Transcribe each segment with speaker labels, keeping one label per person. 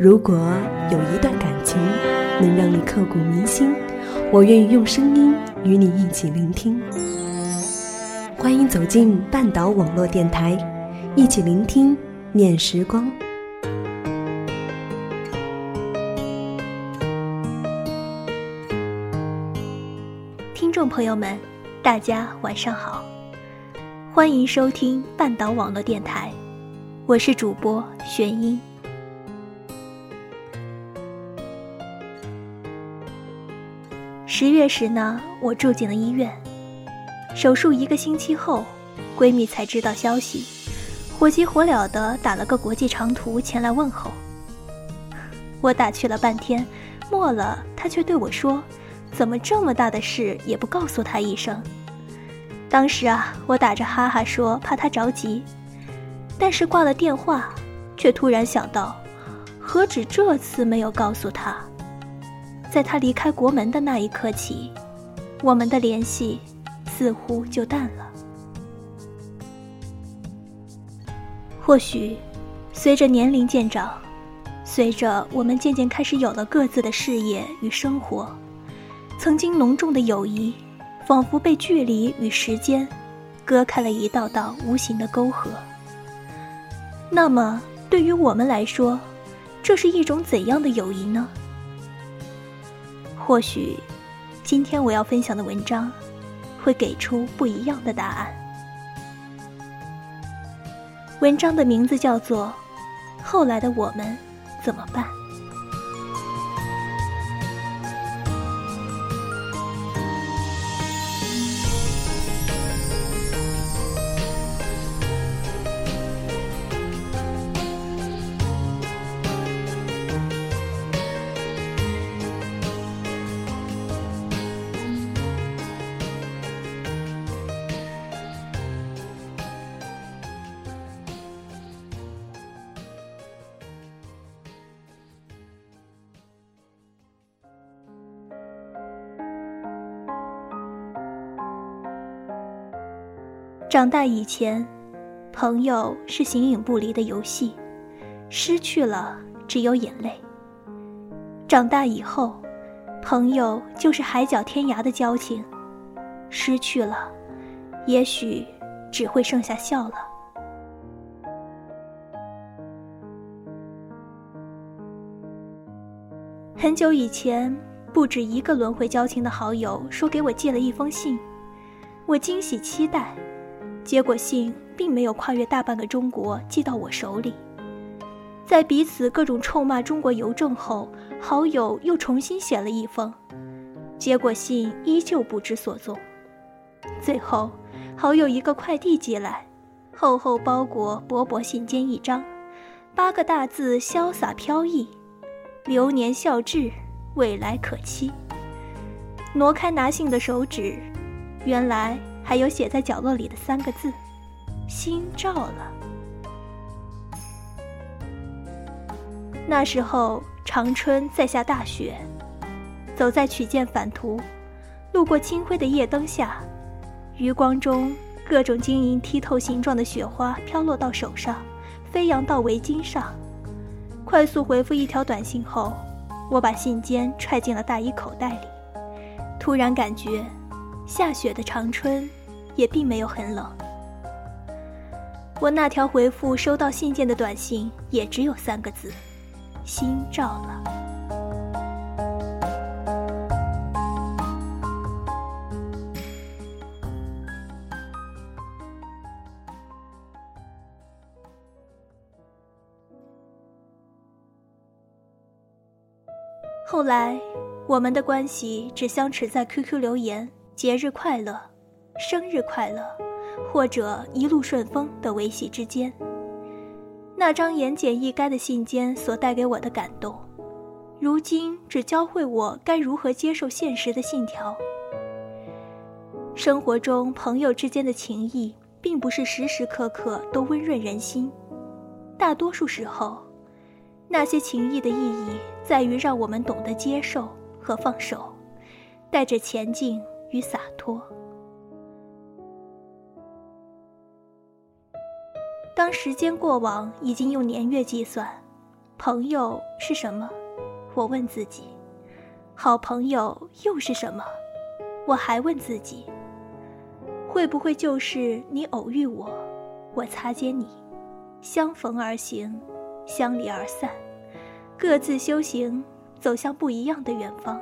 Speaker 1: 如果有一段感情能让你刻骨铭心，我愿意用声音与你一起聆听。欢迎走进半岛网络电台，一起聆听念时光。
Speaker 2: 听众朋友们，大家晚上好，欢迎收听半岛网络电台，我是主播玄音。十月时呢，我住进了医院。手术一个星期后，闺蜜才知道消息，火急火燎的打了个国际长途前来问候。我打去了半天，末了，她却对我说：“怎么这么大的事也不告诉她一声？”当时啊，我打着哈哈说怕她着急，但是挂了电话，却突然想到，何止这次没有告诉她。在他离开国门的那一刻起，我们的联系似乎就淡了。或许，随着年龄渐长，随着我们渐渐开始有了各自的事业与生活，曾经浓重的友谊，仿佛被距离与时间割开了一道道无形的沟壑。那么，对于我们来说，这是一种怎样的友谊呢？或许，今天我要分享的文章，会给出不一样的答案。文章的名字叫做《后来的我们怎么办》。长大以前，朋友是形影不离的游戏，失去了只有眼泪。长大以后，朋友就是海角天涯的交情，失去了，也许只会剩下笑了。很久以前，不止一个轮回交情的好友说给我寄了一封信，我惊喜期待。结果信并没有跨越大半个中国寄到我手里，在彼此各种臭骂中国邮政后，好友又重新写了一封，结果信依旧不知所踪。最后，好友一个快递寄来，厚厚包裹，薄薄信笺一张，八个大字潇洒飘逸：“流年笑至，未来可期。”挪开拿信的手指，原来。还有写在角落里的三个字：“心照了。”那时候长春在下大雪，走在曲剑返途，路过清辉的夜灯下，余光中各种晶莹剔透形状的雪花飘落到手上，飞扬到围巾上。快速回复一条短信后，我把信笺揣进了大衣口袋里，突然感觉下雪的长春。也并没有很冷。我那条回复收到信件的短信也只有三个字：心照了。后来，我们的关系只相持在 QQ 留言“节日快乐”。生日快乐，或者一路顺风的维系之间。那张言简意赅的信笺所带给我的感动，如今只教会我该如何接受现实的信条。生活中朋友之间的情谊，并不是时时刻刻都温润人心，大多数时候，那些情谊的意义在于让我们懂得接受和放手，带着前进与洒脱。当时间过往，已经用年月计算，朋友是什么？我问自己。好朋友又是什么？我还问自己。会不会就是你偶遇我，我擦肩你，相逢而行，相离而散，各自修行，走向不一样的远方？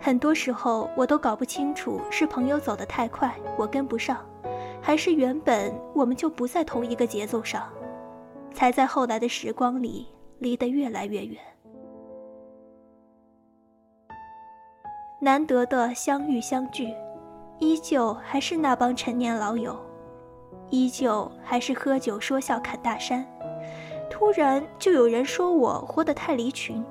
Speaker 2: 很多时候，我都搞不清楚是朋友走得太快，我跟不上。还是原本我们就不在同一个节奏上，才在后来的时光里离得越来越远。难得的相遇相聚，依旧还是那帮陈年老友，依旧还是喝酒说笑侃大山。突然就有人说我活得太离群。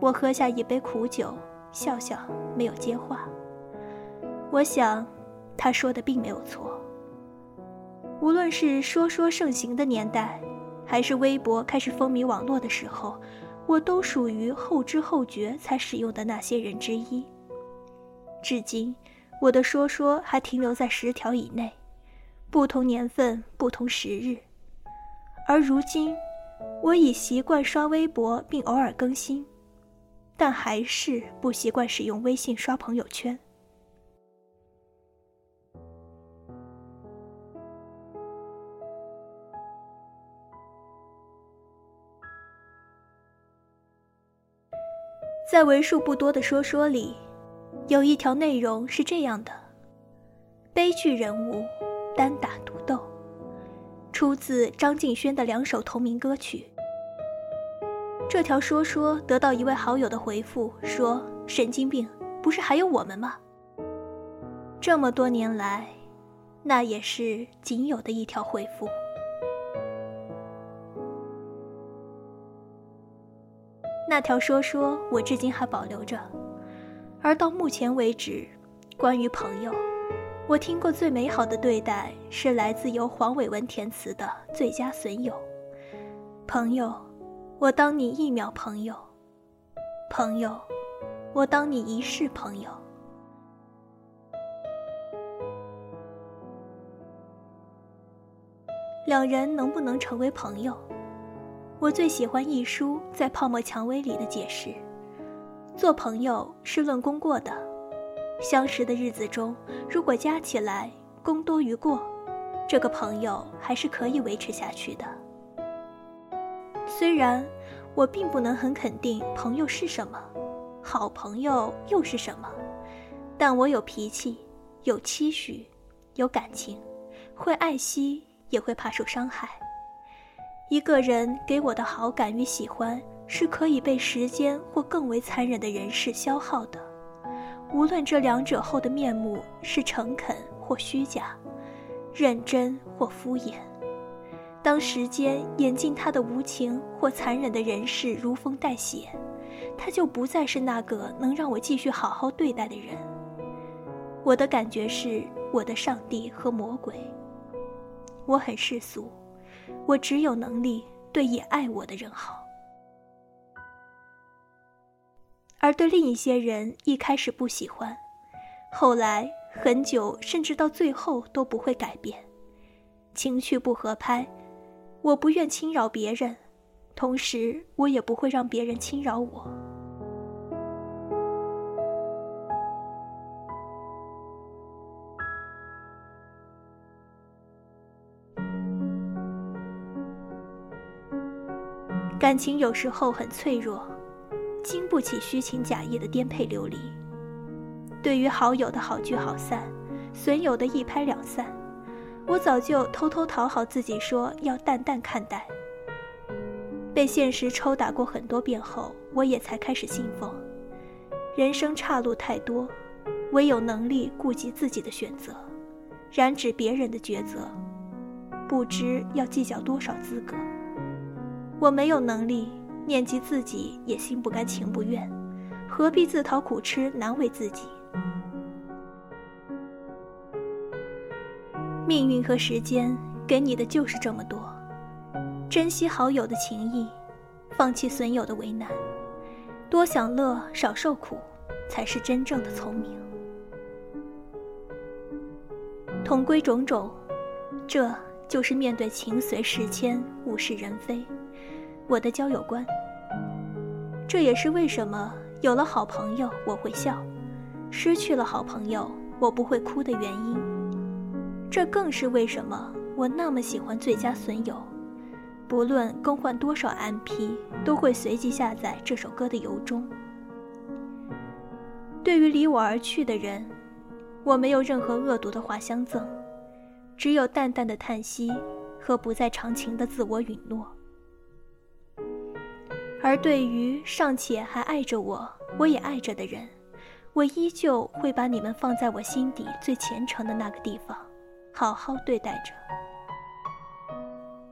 Speaker 2: 我喝下一杯苦酒，笑笑没有接话。我想。他说的并没有错。无论是说说盛行的年代，还是微博开始风靡网络的时候，我都属于后知后觉才使用的那些人之一。至今，我的说说还停留在十条以内，不同年份、不同时日。而如今，我已习惯刷微博并偶尔更新，但还是不习惯使用微信刷朋友圈。在为数不多的说说里，有一条内容是这样的：悲剧人物单打独斗，出自张敬轩的两首同名歌曲。这条说说得到一位好友的回复，说：“神经病，不是还有我们吗？”这么多年来，那也是仅有的一条回复。那条说说，我至今还保留着。而到目前为止，关于朋友，我听过最美好的对待，是来自由黄伟文填词的《最佳损友》。朋友，我当你一秒朋友；朋友，我当你一世朋友。两人能不能成为朋友？我最喜欢一书在《泡沫蔷薇》里的解释：做朋友是论功过的，相识的日子中，如果加起来功多于过，这个朋友还是可以维持下去的。虽然我并不能很肯定朋友是什么，好朋友又是什么，但我有脾气，有期许，有感情，会爱惜，也会怕受伤害。一个人给我的好感与喜欢，是可以被时间或更为残忍的人事消耗的。无论这两者后的面目是诚恳或虚假，认真或敷衍，当时间演进他的无情或残忍的人事如风带血，他就不再是那个能让我继续好好对待的人。我的感觉是我的上帝和魔鬼。我很世俗。我只有能力对也爱我的人好，而对另一些人一开始不喜欢，后来很久甚至到最后都不会改变。情绪不合拍，我不愿侵扰别人，同时我也不会让别人侵扰我。感情有时候很脆弱，经不起虚情假意的颠沛流离。对于好友的好聚好散，损友的一拍两散，我早就偷偷讨好自己，说要淡淡看待。被现实抽打过很多遍后，我也才开始信奉：人生岔路太多，唯有能力顾及自己的选择，染指别人的抉择。不知要计较多少资格。我没有能力，念及自己也心不甘情不愿，何必自讨苦吃，难为自己？命运和时间给你的就是这么多，珍惜好友的情谊，放弃损友的为难，多享乐，少受苦，才是真正的聪明。同归种种，这就是面对情随事迁、物是人非，我的交友观。这也是为什么有了好朋友我会笑，失去了好朋友我不会哭的原因。这更是为什么我那么喜欢最佳损友，不论更换多少 MP，都会随即下载这首歌的由衷。对于离我而去的人。我没有任何恶毒的话相赠，只有淡淡的叹息和不再长情的自我允诺。而对于尚且还爱着我，我也爱着的人，我依旧会把你们放在我心底最虔诚的那个地方，好好对待着。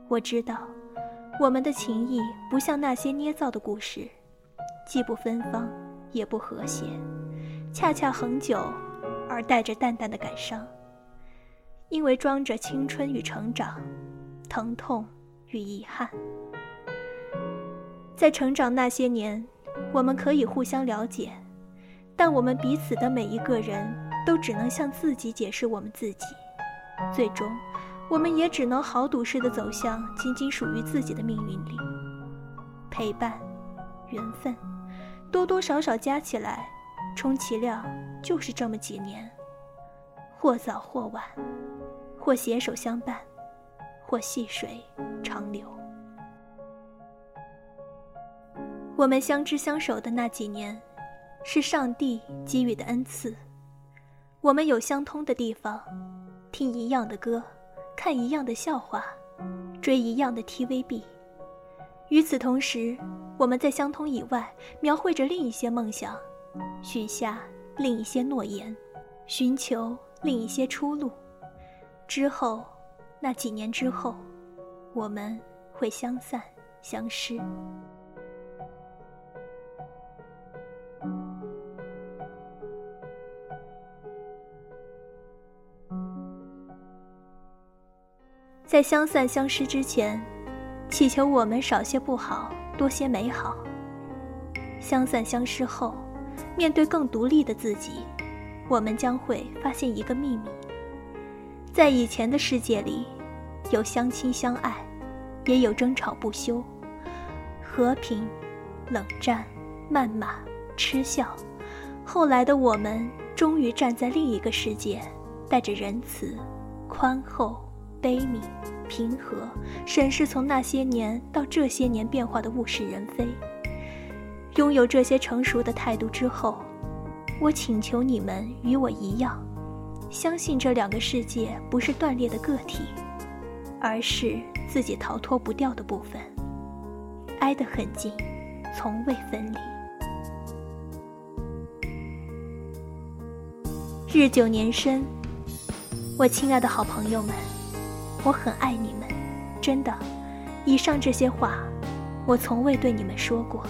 Speaker 2: 我知道，我们的情谊不像那些捏造的故事，既不芬芳，也不和谐，恰恰恒久。而带着淡淡的感伤，因为装着青春与成长，疼痛与遗憾。在成长那些年，我们可以互相了解，但我们彼此的每一个人都只能向自己解释我们自己，最终，我们也只能豪赌似的走向仅仅属于自己的命运里。陪伴，缘分，多多少少加起来。充其量就是这么几年，或早或晚，或携手相伴，或细水长流。我们相知相守的那几年，是上帝给予的恩赐。我们有相通的地方，听一样的歌，看一样的笑话，追一样的 TVB。与此同时，我们在相通以外，描绘着另一些梦想。许下另一些诺言，寻求另一些出路。之后，那几年之后，我们会相散相失。在相散相失之前，祈求我们少些不好，多些美好。相散相失后。面对更独立的自己，我们将会发现一个秘密：在以前的世界里，有相亲相爱，也有争吵不休，和平、冷战、谩骂、嗤笑。后来的我们终于站在另一个世界，带着仁慈、宽厚、悲悯、平和，审视从那些年到这些年变化的物是人非。拥有这些成熟的态度之后，我请求你们与我一样，相信这两个世界不是断裂的个体，而是自己逃脱不掉的部分，挨得很近，从未分离。日久年深，我亲爱的好朋友们，我很爱你们，真的。以上这些话，我从未对你们说过。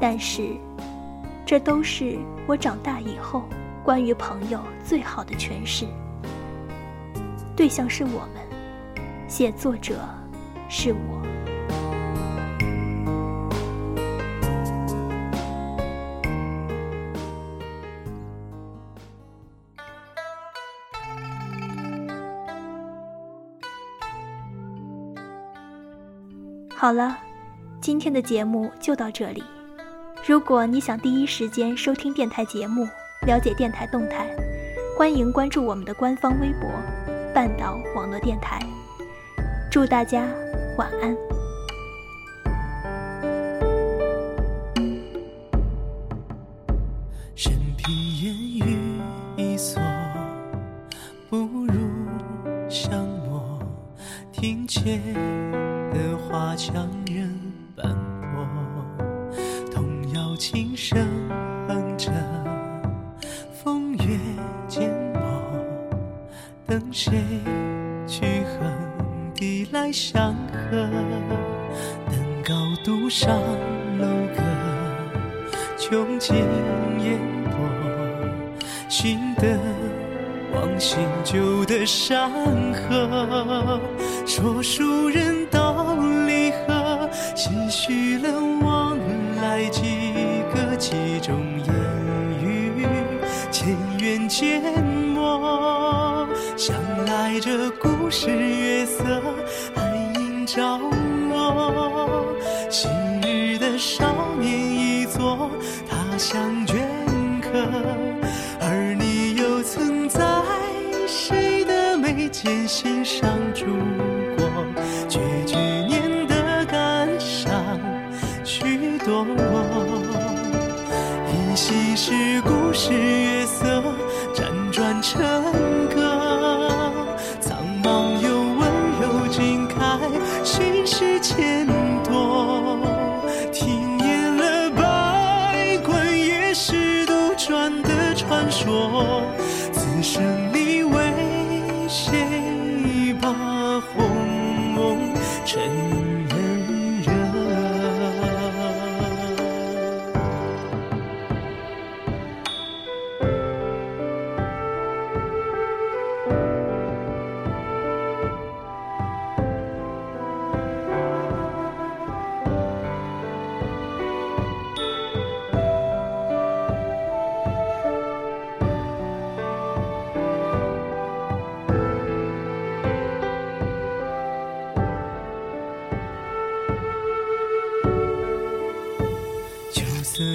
Speaker 2: 但是，这都是我长大以后关于朋友最好的诠释。对象是我们，写作者是我。好了，今天的节目就到这里。如果你想第一时间收听电台节目，了解电台动态，欢迎关注我们的官方微博“半岛网络电台”。祝大家晚安。
Speaker 3: 琴声哼着，风月缄默，等谁去横笛？来相和。登高独上楼阁，穷尽烟波，寻得忘新旧的山河。说书人道离合，唏嘘了个，其中烟雨千缘缄默。想来这故事月色还映照我，昔日的少年已作他乡镌刻，而你又曾在谁的眉间心上住是月色辗转成歌，苍茫又温柔尽开，心事千多。听厌了百官也是杜撰的传说，此生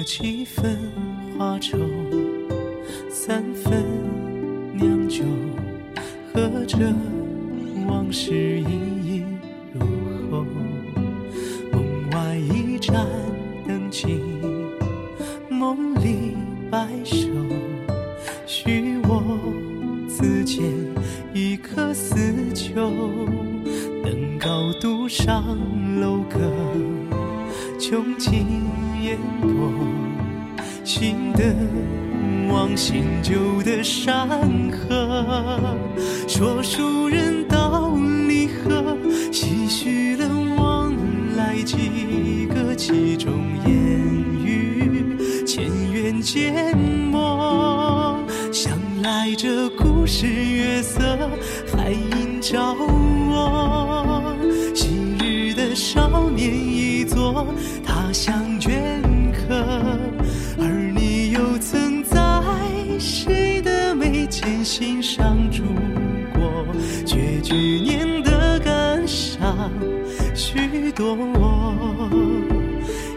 Speaker 3: 几分花愁，三分酿酒，喝着往事隐隐入喉。梦外一盏灯尽，梦里白首。许我此间一颗死囚，登高独上楼阁。穷尽烟波，寻得忘新旧的山河。说书人道离合，唏嘘了往来几个，其中烟雨前缘渐没。想来这故事月色还映着我，昔日的少年已作的眉间心上住过？绝句念的感伤许多，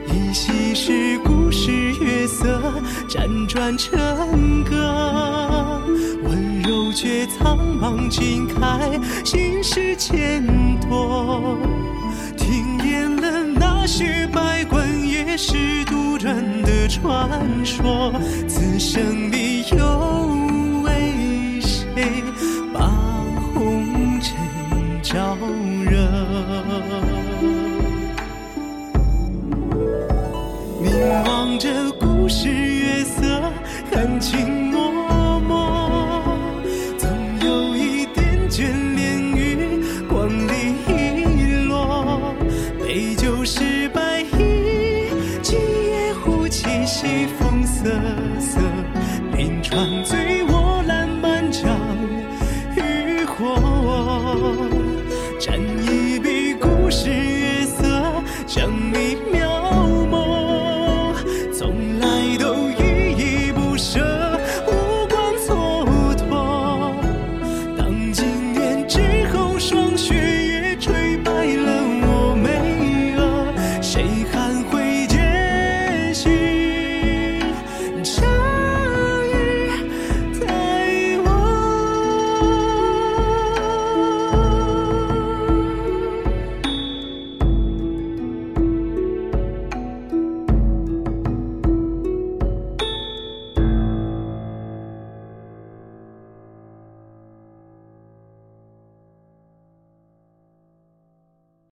Speaker 3: 依稀是故事月色辗转成歌，温柔却苍茫尽开，心事千多。听厌了那些百官夜市杜撰的传说，此生里有把红尘招惹？凝望着故事月色，含情